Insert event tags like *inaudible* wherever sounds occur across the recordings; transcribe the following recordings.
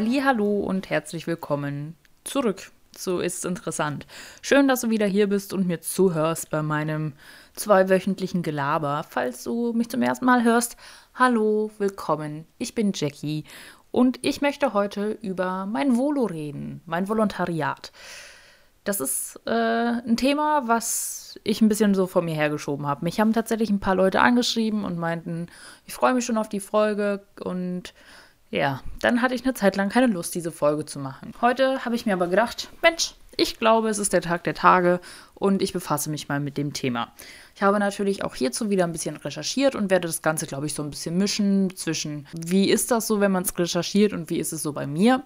Hallo und herzlich willkommen zurück. So ist interessant. Schön, dass du wieder hier bist und mir zuhörst bei meinem zweiwöchentlichen Gelaber. Falls du mich zum ersten Mal hörst, hallo, willkommen. Ich bin Jackie und ich möchte heute über mein Volo reden, mein Volontariat. Das ist äh, ein Thema, was ich ein bisschen so vor mir hergeschoben habe. Mich haben tatsächlich ein paar Leute angeschrieben und meinten, ich freue mich schon auf die Folge und ja, dann hatte ich eine Zeit lang keine Lust, diese Folge zu machen. Heute habe ich mir aber gedacht, Mensch, ich glaube, es ist der Tag der Tage und ich befasse mich mal mit dem Thema. Ich habe natürlich auch hierzu wieder ein bisschen recherchiert und werde das Ganze, glaube ich, so ein bisschen mischen zwischen, wie ist das so, wenn man es recherchiert und wie ist es so bei mir.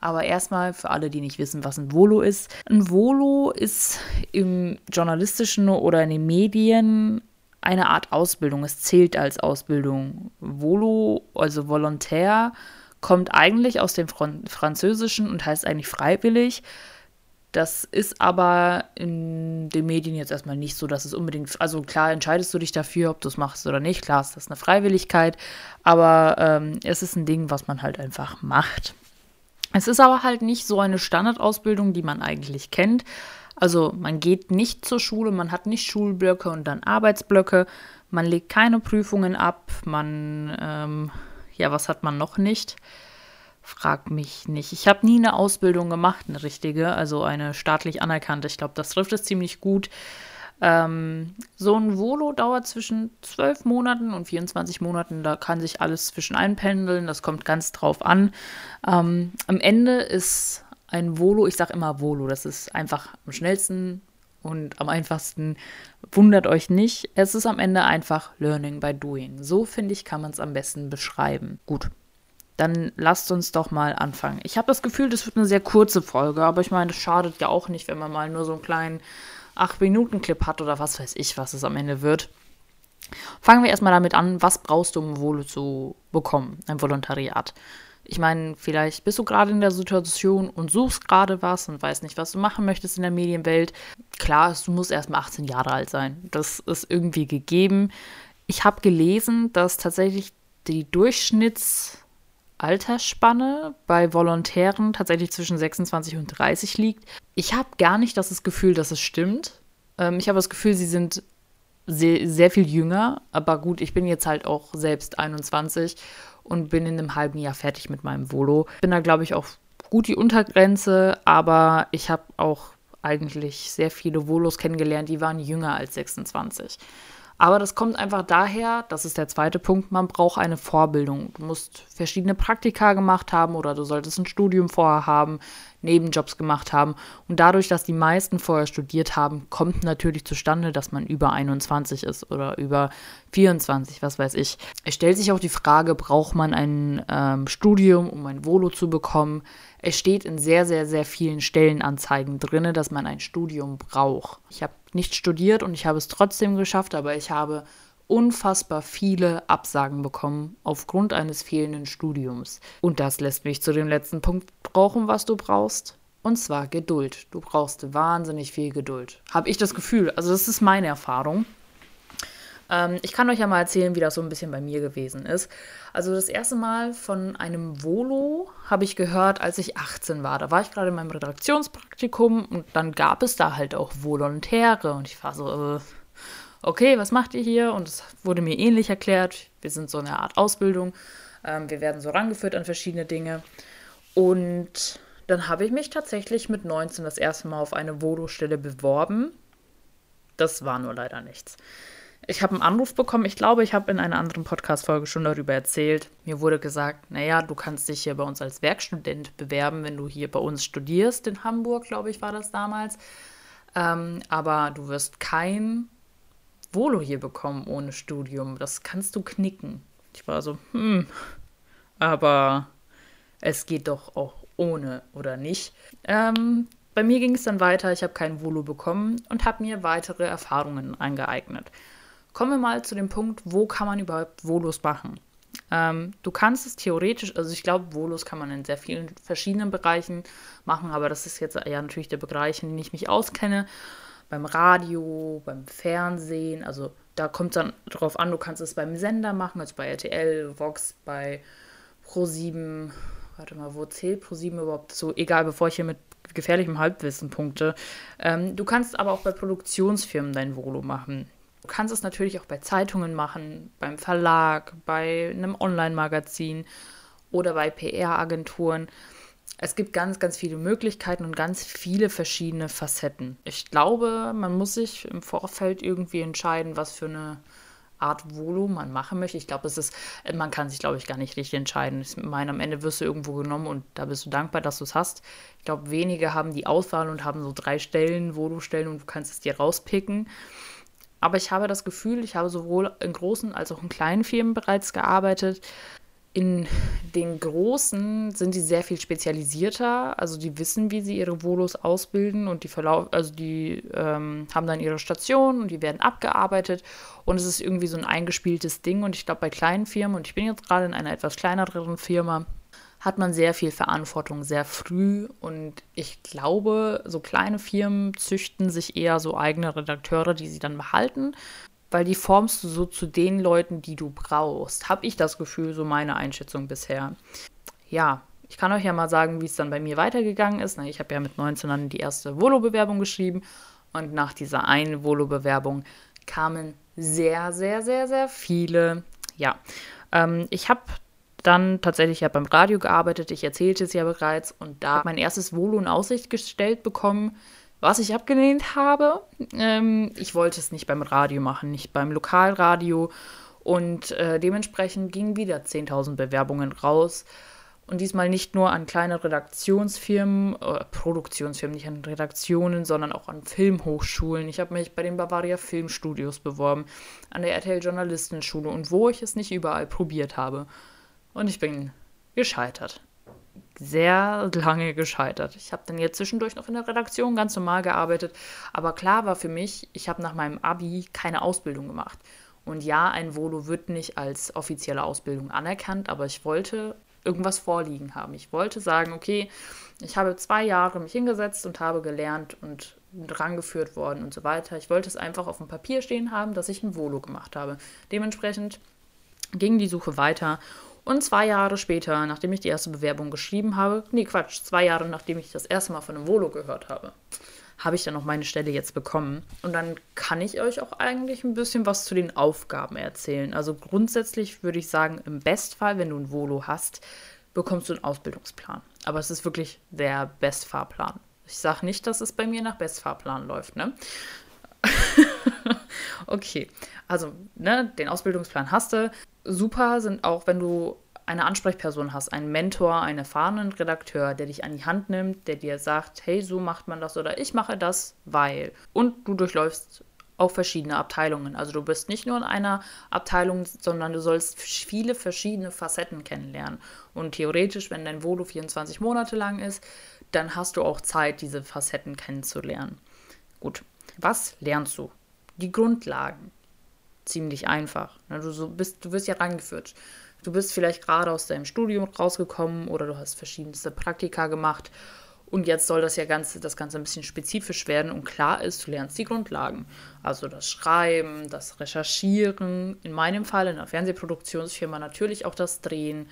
Aber erstmal für alle, die nicht wissen, was ein Volo ist. Ein Volo ist im journalistischen oder in den Medien eine Art Ausbildung. Es zählt als Ausbildung. Volo, also Volontär, kommt eigentlich aus dem Französischen und heißt eigentlich freiwillig. Das ist aber in den Medien jetzt erstmal nicht so, dass es unbedingt, also klar entscheidest du dich dafür, ob du es machst oder nicht. Klar ist das eine Freiwilligkeit, aber ähm, es ist ein Ding, was man halt einfach macht. Es ist aber halt nicht so eine Standardausbildung, die man eigentlich kennt. Also man geht nicht zur Schule, man hat nicht Schulblöcke und dann Arbeitsblöcke, man legt keine Prüfungen ab, man, ähm, ja, was hat man noch nicht? Frag mich nicht. Ich habe nie eine Ausbildung gemacht, eine richtige, also eine staatlich anerkannte. Ich glaube, das trifft es ziemlich gut. Ähm, so ein Volo dauert zwischen 12 Monaten und 24 Monaten. Da kann sich alles zwischen einpendeln. Das kommt ganz drauf an. Ähm, am Ende ist ein Volo, ich sage immer Volo, das ist einfach am schnellsten und am einfachsten. Wundert euch nicht, es ist am Ende einfach Learning by Doing. So finde ich, kann man es am besten beschreiben. Gut, dann lasst uns doch mal anfangen. Ich habe das Gefühl, das wird eine sehr kurze Folge, aber ich meine, das schadet ja auch nicht, wenn man mal nur so einen kleinen 8-Minuten-Clip hat oder was weiß ich, was es am Ende wird. Fangen wir erstmal damit an, was brauchst du, um Volo zu bekommen, ein Volontariat. Ich meine, vielleicht bist du gerade in der Situation und suchst gerade was und weißt nicht, was du machen möchtest in der Medienwelt. Klar, du musst erstmal 18 Jahre alt sein. Das ist irgendwie gegeben. Ich habe gelesen, dass tatsächlich die Durchschnittsalterspanne bei Volontären tatsächlich zwischen 26 und 30 liegt. Ich habe gar nicht das Gefühl, dass es stimmt. Ähm, ich habe das Gefühl, sie sind sehr, sehr viel jünger. Aber gut, ich bin jetzt halt auch selbst 21 und bin in einem halben Jahr fertig mit meinem Volo. Bin da, glaube ich, auch gut die Untergrenze, aber ich habe auch eigentlich sehr viele Volos kennengelernt, die waren jünger als 26. Aber das kommt einfach daher, das ist der zweite Punkt, man braucht eine Vorbildung. Du musst verschiedene Praktika gemacht haben oder du solltest ein Studium vorher haben, Nebenjobs gemacht haben. Und dadurch, dass die meisten vorher studiert haben, kommt natürlich zustande, dass man über 21 ist oder über 24, was weiß ich. Es stellt sich auch die Frage, braucht man ein ähm, Studium, um ein Volo zu bekommen? Es steht in sehr, sehr, sehr vielen Stellenanzeigen drin, dass man ein Studium braucht. Ich habe nicht studiert und ich habe es trotzdem geschafft, aber ich habe unfassbar viele Absagen bekommen aufgrund eines fehlenden Studiums. Und das lässt mich zu dem letzten Punkt brauchen, was du brauchst. Und zwar Geduld. Du brauchst wahnsinnig viel Geduld. Habe ich das Gefühl. Also das ist meine Erfahrung. Ähm, ich kann euch ja mal erzählen, wie das so ein bisschen bei mir gewesen ist. Also das erste Mal von einem Volo habe ich gehört, als ich 18 war. Da war ich gerade in meinem Redaktionspraktikum und dann gab es da halt auch Volontäre. Und ich war so, äh, okay, was macht ihr hier? Und es wurde mir ähnlich erklärt. Wir sind so eine Art Ausbildung. Ähm, wir werden so rangeführt an verschiedene Dinge. Und dann habe ich mich tatsächlich mit 19 das erste Mal auf eine Vodo-Stelle beworben. Das war nur leider nichts. Ich habe einen Anruf bekommen. Ich glaube, ich habe in einer anderen Podcast-Folge schon darüber erzählt. Mir wurde gesagt, naja, du kannst dich hier bei uns als Werkstudent bewerben, wenn du hier bei uns studierst. In Hamburg, glaube ich, war das damals. Ähm, aber du wirst kein Volo hier bekommen ohne Studium. Das kannst du knicken. Ich war so, hm, aber es geht doch auch ohne oder nicht. Ähm, bei mir ging es dann weiter. Ich habe kein Volo bekommen und habe mir weitere Erfahrungen angeeignet. Kommen wir mal zu dem Punkt, wo kann man überhaupt Volos machen? Ähm, du kannst es theoretisch, also ich glaube, Volos kann man in sehr vielen verschiedenen Bereichen machen, aber das ist jetzt eher natürlich der Bereich, in dem ich mich auskenne beim Radio, beim Fernsehen. Also da kommt dann drauf an, du kannst es beim Sender machen, also bei RTL, Vox, bei Pro7, warte mal, wo zählt ProSieben überhaupt so? Egal, bevor ich hier mit gefährlichem Halbwissen punkte. Ähm, du kannst aber auch bei Produktionsfirmen dein Volo machen. Du kannst es natürlich auch bei Zeitungen machen, beim Verlag, bei einem Online-Magazin oder bei PR-Agenturen. Es gibt ganz, ganz viele Möglichkeiten und ganz viele verschiedene Facetten. Ich glaube, man muss sich im Vorfeld irgendwie entscheiden, was für eine Art Volo man machen möchte. Ich glaube, es ist, man kann sich, glaube ich, gar nicht richtig entscheiden. Ich meine, am Ende wirst du irgendwo genommen und da bist du dankbar, dass du es hast. Ich glaube, wenige haben die Auswahl und haben so drei Stellen, Volo-Stellen und du kannst es dir rauspicken. Aber ich habe das Gefühl, ich habe sowohl in großen als auch in kleinen Firmen bereits gearbeitet. In den großen sind die sehr viel spezialisierter, also die wissen, wie sie ihre Volos ausbilden und die Verlauf, also die ähm, haben dann ihre Station und die werden abgearbeitet. Und es ist irgendwie so ein eingespieltes Ding. Und ich glaube bei kleinen Firmen und ich bin jetzt gerade in einer etwas kleineren Firma, hat man sehr viel Verantwortung sehr früh und ich glaube, so kleine Firmen züchten sich eher so eigene Redakteure, die sie dann behalten weil die formst du so zu den Leuten, die du brauchst. Habe ich das Gefühl, so meine Einschätzung bisher. Ja, ich kann euch ja mal sagen, wie es dann bei mir weitergegangen ist. Ich habe ja mit 19 dann die erste Volo-Bewerbung geschrieben und nach dieser einen Volo-Bewerbung kamen sehr, sehr, sehr, sehr viele. Ja, ähm, ich habe dann tatsächlich ja beim Radio gearbeitet. Ich erzählte es ja bereits und da mein erstes Volo in Aussicht gestellt bekommen was ich abgelehnt habe, ähm, ich wollte es nicht beim Radio machen, nicht beim Lokalradio. Und äh, dementsprechend gingen wieder 10.000 Bewerbungen raus. Und diesmal nicht nur an kleine Redaktionsfirmen, äh, Produktionsfirmen, nicht an Redaktionen, sondern auch an Filmhochschulen. Ich habe mich bei den Bavaria Filmstudios beworben, an der RTL Journalistenschule und wo ich es nicht überall probiert habe. Und ich bin gescheitert sehr lange gescheitert. Ich habe dann jetzt zwischendurch noch in der Redaktion ganz normal gearbeitet, aber klar war für mich, ich habe nach meinem Abi keine Ausbildung gemacht. Und ja, ein Volo wird nicht als offizielle Ausbildung anerkannt, aber ich wollte irgendwas vorliegen haben. Ich wollte sagen, okay, ich habe zwei Jahre mich hingesetzt und habe gelernt und rangeführt worden und so weiter. Ich wollte es einfach auf dem Papier stehen haben, dass ich ein Volo gemacht habe. Dementsprechend ging die Suche weiter und zwei Jahre später, nachdem ich die erste Bewerbung geschrieben habe, nee, Quatsch, zwei Jahre nachdem ich das erste Mal von einem Volo gehört habe, habe ich dann noch meine Stelle jetzt bekommen. Und dann kann ich euch auch eigentlich ein bisschen was zu den Aufgaben erzählen. Also grundsätzlich würde ich sagen, im Bestfall, wenn du ein Volo hast, bekommst du einen Ausbildungsplan. Aber es ist wirklich der Bestfahrplan. Ich sage nicht, dass es bei mir nach Bestfahrplan läuft, ne? *laughs* okay, also ne, den Ausbildungsplan hast du. Super sind auch, wenn du eine Ansprechperson hast, einen Mentor, einen erfahrenen Redakteur, der dich an die Hand nimmt, der dir sagt, hey, so macht man das oder ich mache das, weil. Und du durchläufst auch verschiedene Abteilungen. Also du bist nicht nur in einer Abteilung, sondern du sollst viele verschiedene Facetten kennenlernen. Und theoretisch, wenn dein Volo 24 Monate lang ist, dann hast du auch Zeit, diese Facetten kennenzulernen. Gut, was lernst du? Die Grundlagen ziemlich einfach. Du, so bist, du wirst ja rangeführt. Du bist vielleicht gerade aus deinem Studium rausgekommen oder du hast verschiedenste Praktika gemacht und jetzt soll das ja Ganze, das Ganze ein bisschen spezifisch werden und klar ist, du lernst die Grundlagen. Also das Schreiben, das Recherchieren, in meinem Fall in einer Fernsehproduktionsfirma natürlich auch das Drehen,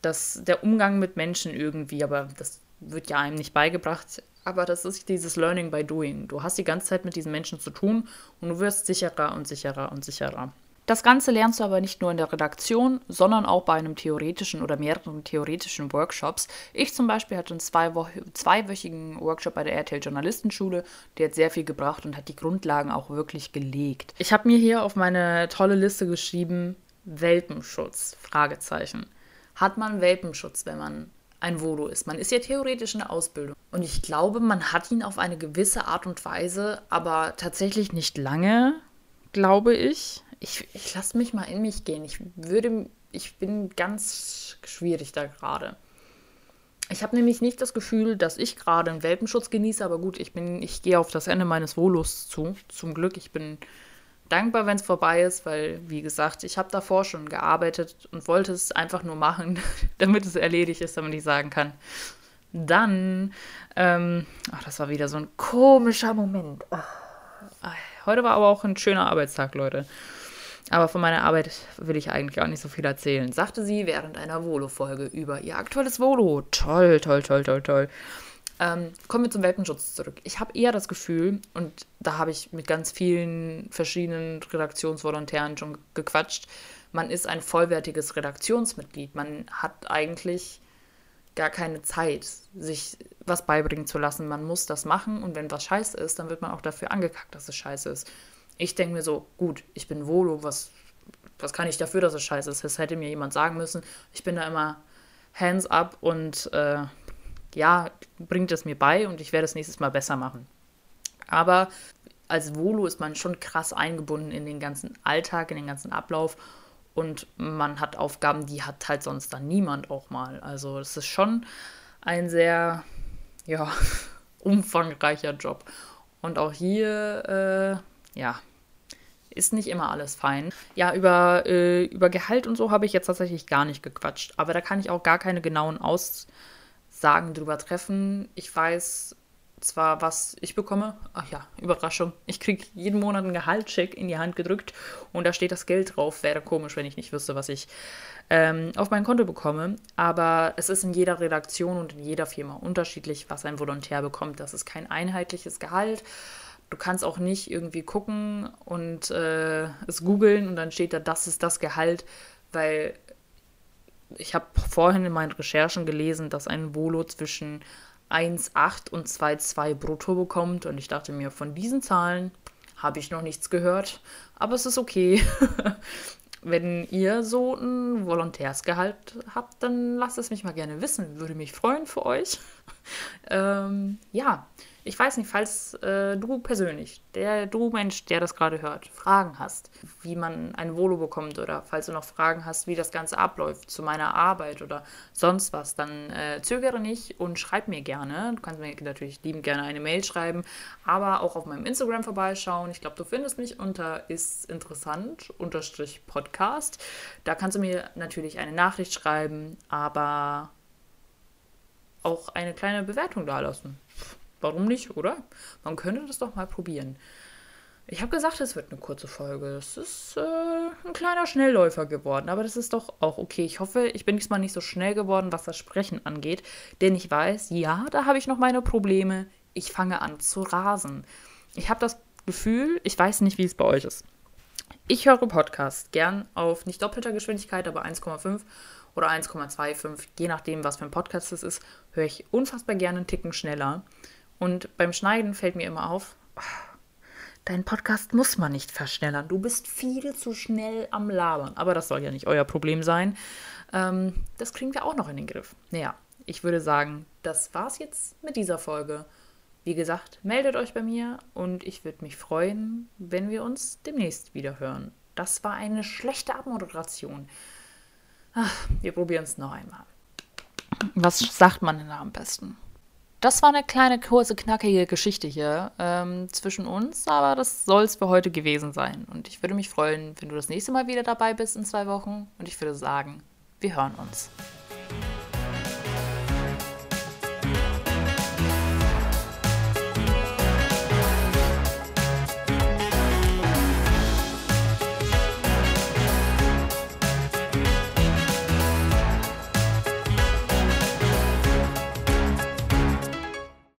das, der Umgang mit Menschen irgendwie, aber das wird ja einem nicht beigebracht. Aber das ist dieses Learning by Doing. Du hast die ganze Zeit mit diesen Menschen zu tun und du wirst sicherer und sicherer und sicherer. Das Ganze lernst du aber nicht nur in der Redaktion, sondern auch bei einem theoretischen oder mehreren theoretischen Workshops. Ich zum Beispiel hatte einen zwei zweiwöchigen Workshop bei der RTL Journalistenschule, der hat sehr viel gebracht und hat die Grundlagen auch wirklich gelegt. Ich habe mir hier auf meine tolle Liste geschrieben, Welpenschutz, Fragezeichen. Hat man Welpenschutz, wenn man ein Voodoo ist. Man ist ja theoretisch in der Ausbildung. Und ich glaube, man hat ihn auf eine gewisse Art und Weise, aber tatsächlich nicht lange, glaube ich. Ich, ich lasse mich mal in mich gehen. Ich würde, ich bin ganz schwierig da gerade. Ich habe nämlich nicht das Gefühl, dass ich gerade einen Welpenschutz genieße, aber gut, ich bin, ich gehe auf das Ende meines Volos zu. Zum Glück, ich bin dankbar, wenn es vorbei ist, weil, wie gesagt, ich habe davor schon gearbeitet und wollte es einfach nur machen, *laughs* damit es erledigt ist, damit ich sagen kann. Dann, ähm, ach, das war wieder so ein komischer Moment. Ach, heute war aber auch ein schöner Arbeitstag, Leute. Aber von meiner Arbeit will ich eigentlich gar nicht so viel erzählen, sagte sie während einer Volo-Folge über ihr aktuelles Volo. Toll, toll, toll, toll, toll. Ähm, kommen wir zum Welpenschutz zurück. Ich habe eher das Gefühl, und da habe ich mit ganz vielen verschiedenen Redaktionsvolontären schon gequatscht, man ist ein vollwertiges Redaktionsmitglied. Man hat eigentlich gar keine Zeit, sich was beibringen zu lassen. Man muss das machen und wenn was scheiße ist, dann wird man auch dafür angekackt, dass es scheiße ist. Ich denke mir so, gut, ich bin Volo, was, was kann ich dafür, dass es scheiße ist? Das hätte mir jemand sagen müssen. Ich bin da immer hands up und äh, ja, bringt es mir bei und ich werde es nächstes Mal besser machen. Aber als Volo ist man schon krass eingebunden in den ganzen Alltag, in den ganzen Ablauf und man hat Aufgaben, die hat halt sonst dann niemand auch mal. Also es ist schon ein sehr, ja, *laughs* umfangreicher Job. Und auch hier, äh, ja, ist nicht immer alles fein. Ja, über, äh, über Gehalt und so habe ich jetzt tatsächlich gar nicht gequatscht. Aber da kann ich auch gar keine genauen Aussagen drüber treffen. Ich weiß zwar, was ich bekomme. Ach ja, Überraschung. Ich kriege jeden Monat einen Gehaltscheck in die Hand gedrückt und da steht das Geld drauf. Wäre komisch, wenn ich nicht wüsste, was ich ähm, auf mein Konto bekomme. Aber es ist in jeder Redaktion und in jeder Firma unterschiedlich, was ein Volontär bekommt. Das ist kein einheitliches Gehalt. Du kannst auch nicht irgendwie gucken und äh, es googeln und dann steht da, das ist das Gehalt, weil ich habe vorhin in meinen Recherchen gelesen, dass ein Volo zwischen 1,8 und 2,2 brutto bekommt. Und ich dachte mir, von diesen Zahlen habe ich noch nichts gehört. Aber es ist okay. *laughs* Wenn ihr so ein Volontärsgehalt habt, dann lasst es mich mal gerne wissen. Würde mich freuen für euch. *laughs* ähm, ja, ich weiß nicht, falls äh, du persönlich, der du Mensch, der das gerade hört, Fragen hast, wie man ein Volo bekommt oder falls du noch Fragen hast, wie das Ganze abläuft zu meiner Arbeit oder sonst was, dann äh, zögere nicht und schreib mir gerne. Du kannst mir natürlich liebend gerne eine Mail schreiben, aber auch auf meinem Instagram vorbeischauen. Ich glaube, du findest mich unter ist interessant unterstrich Podcast. Da kannst du mir natürlich eine Nachricht schreiben, aber auch eine kleine Bewertung dalassen. Warum nicht, oder? Man könnte das doch mal probieren. Ich habe gesagt, es wird eine kurze Folge. Es ist äh, ein kleiner Schnellläufer geworden, aber das ist doch auch okay. Ich hoffe, ich bin diesmal nicht so schnell geworden, was das Sprechen angeht, denn ich weiß, ja, da habe ich noch meine Probleme. Ich fange an zu rasen. Ich habe das Gefühl, ich weiß nicht, wie es bei euch ist. Ich höre Podcasts gern auf nicht doppelter Geschwindigkeit, aber 1,5 oder 1,25, je nachdem, was für ein Podcast es ist, höre ich unfassbar gerne einen Ticken schneller. Und beim Schneiden fällt mir immer auf, dein Podcast muss man nicht verschnellern. Du bist viel zu schnell am Labern. Aber das soll ja nicht euer Problem sein. Ähm, das kriegen wir auch noch in den Griff. Naja, ich würde sagen, das war's jetzt mit dieser Folge. Wie gesagt, meldet euch bei mir und ich würde mich freuen, wenn wir uns demnächst wieder hören. Das war eine schlechte Abmoderation. Ach, wir probieren es noch einmal. Was sagt man denn da am besten? Das war eine kleine, kurze, knackige Geschichte hier ähm, zwischen uns, aber das soll es für heute gewesen sein. Und ich würde mich freuen, wenn du das nächste Mal wieder dabei bist in zwei Wochen. Und ich würde sagen, wir hören uns.